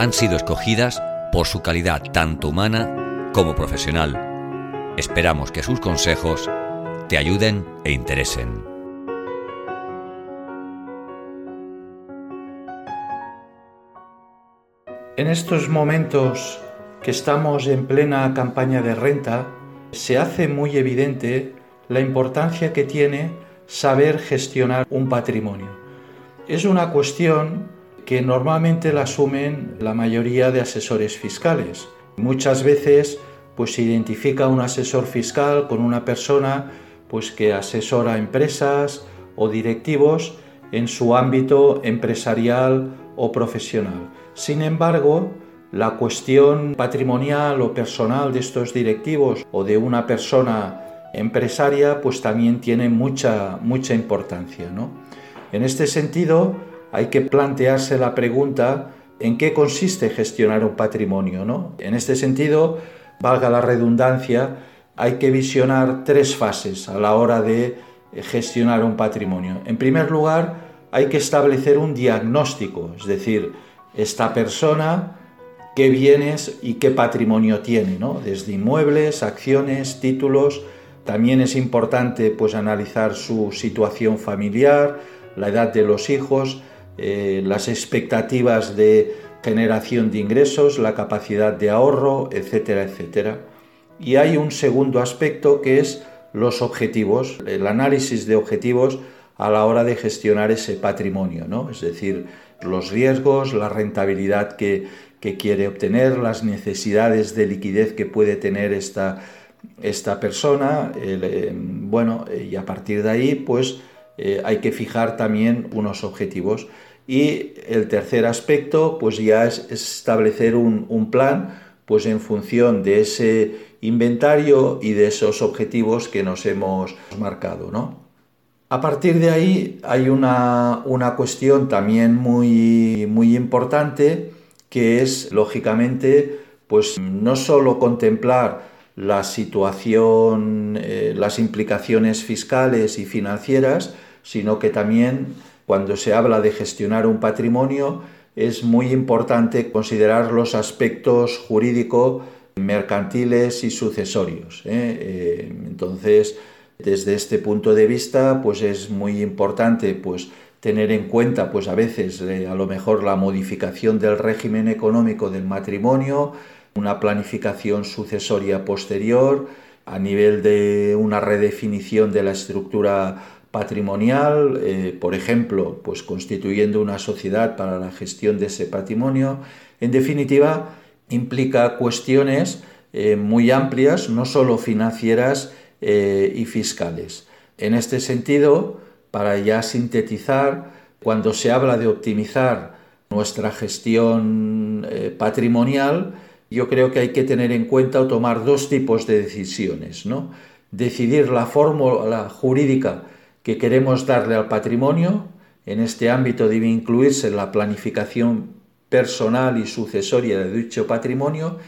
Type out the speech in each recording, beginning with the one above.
han sido escogidas por su calidad tanto humana como profesional. Esperamos que sus consejos te ayuden e interesen. En estos momentos que estamos en plena campaña de renta, se hace muy evidente la importancia que tiene saber gestionar un patrimonio. Es una cuestión que normalmente la asumen la mayoría de asesores fiscales. Muchas veces pues se identifica un asesor fiscal con una persona pues que asesora empresas o directivos en su ámbito empresarial o profesional. Sin embargo, la cuestión patrimonial o personal de estos directivos o de una persona empresaria pues también tiene mucha, mucha importancia. ¿no? En este sentido, hay que plantearse la pregunta en qué consiste gestionar un patrimonio. ¿no? En este sentido, valga la redundancia, hay que visionar tres fases a la hora de gestionar un patrimonio. En primer lugar, hay que establecer un diagnóstico, es decir, esta persona qué bienes y qué patrimonio tiene, ¿no? desde inmuebles, acciones, títulos, también es importante pues, analizar su situación familiar, la edad de los hijos, eh, las expectativas de generación de ingresos, la capacidad de ahorro, etcétera, etcétera. Y hay un segundo aspecto que es los objetivos, el análisis de objetivos a la hora de gestionar ese patrimonio, ¿no? es decir, los riesgos, la rentabilidad que, que quiere obtener, las necesidades de liquidez que puede tener esta, esta persona, eh, bueno, y a partir de ahí, pues eh, hay que fijar también unos objetivos. Y el tercer aspecto, pues ya es establecer un, plan, pues en función de ese inventario y de esos objetivos que nos hemos marcado, ¿no? A partir de ahí hay una, una cuestión también muy, muy importante que es, lógicamente, pues no solo contemplar la situación, eh, las implicaciones fiscales y financieras, sino que también cuando se habla de gestionar un patrimonio es muy importante considerar los aspectos jurídicos, mercantiles y sucesorios. ¿eh? Eh, entonces, desde este punto de vista, pues es muy importante pues, tener en cuenta pues, a veces a lo mejor la modificación del régimen económico del matrimonio, una planificación sucesoria posterior, a nivel de una redefinición de la estructura patrimonial, eh, por ejemplo, pues constituyendo una sociedad para la gestión de ese patrimonio. En definitiva, implica cuestiones eh, muy amplias, no solo financieras eh, y fiscales. En este sentido, para ya sintetizar, cuando se habla de optimizar nuestra gestión patrimonial, yo creo que hay que tener en cuenta o tomar dos tipos de decisiones, ¿no? Decidir la fórmula jurídica que queremos darle al patrimonio, en este ámbito debe incluirse la planificación personal y sucesoria de dicho patrimonio.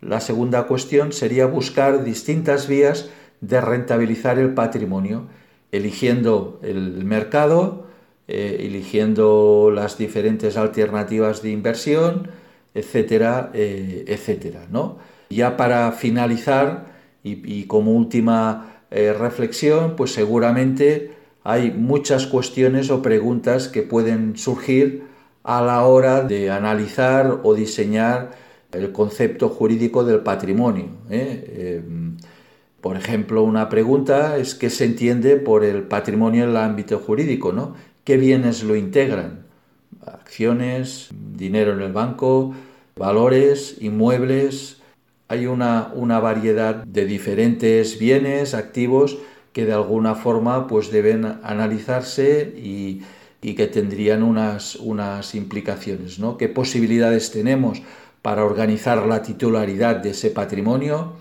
La segunda cuestión sería buscar distintas vías de rentabilizar el patrimonio, eligiendo el mercado, eh, eligiendo las diferentes alternativas de inversión, etcétera, eh, etcétera. ¿no? Ya para finalizar y, como última eh, reflexión, pues seguramente hay muchas cuestiones o preguntas que pueden surgir a la hora de analizar o diseñar el concepto jurídico del patrimonio. ¿eh? Em, por ejemplo, una pregunta es qué se entiende por el patrimonio en el ámbito jurídico, ¿no? ¿Qué bienes lo integran? acciones, dinero en el banco, valores, inmuebles. Hay una, una variedad de diferentes bienes, activos, que de alguna forma pues deben analizarse y, y que tendrían unas, unas implicaciones. ¿no? ¿Qué posibilidades tenemos para organizar la titularidad de ese patrimonio.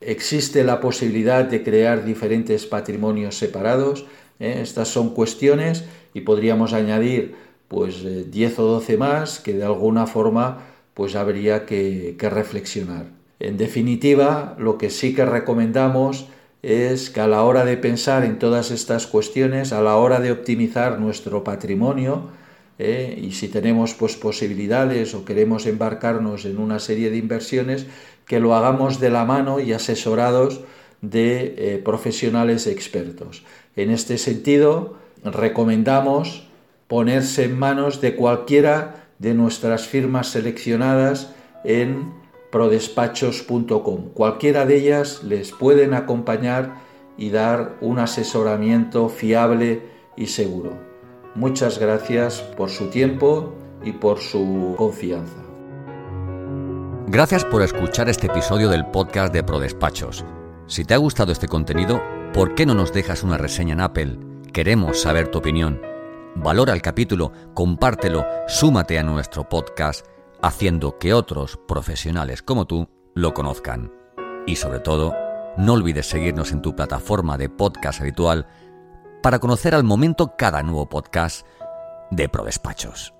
Existe la posibilidad de crear diferentes patrimonios separados. ¿eh? Estas son cuestiones y podríamos añadir pues 10 eh, o 12 más que de alguna forma pues habría que, que reflexionar. En definitiva, lo que sí que recomendamos es que a la hora de pensar en todas estas cuestiones, a la hora de optimizar nuestro patrimonio, eh, y si tenemos pues, posibilidades o queremos embarcarnos en una serie de inversiones, que lo hagamos de la mano y asesorados de eh, profesionales expertos. En este sentido, recomendamos ponerse en manos de cualquiera de nuestras firmas seleccionadas en prodespachos.com. Cualquiera de ellas les pueden acompañar y dar un asesoramiento fiable y seguro. Muchas gracias por su tiempo y por su confianza. Gracias por escuchar este episodio del podcast de Prodespachos. Si te ha gustado este contenido, ¿por qué no nos dejas una reseña en Apple? Queremos saber tu opinión. Valora el capítulo, compártelo, súmate a nuestro podcast haciendo que otros profesionales como tú lo conozcan. Y sobre todo, no olvides seguirnos en tu plataforma de podcast habitual para conocer al momento cada nuevo podcast de ProDespachos.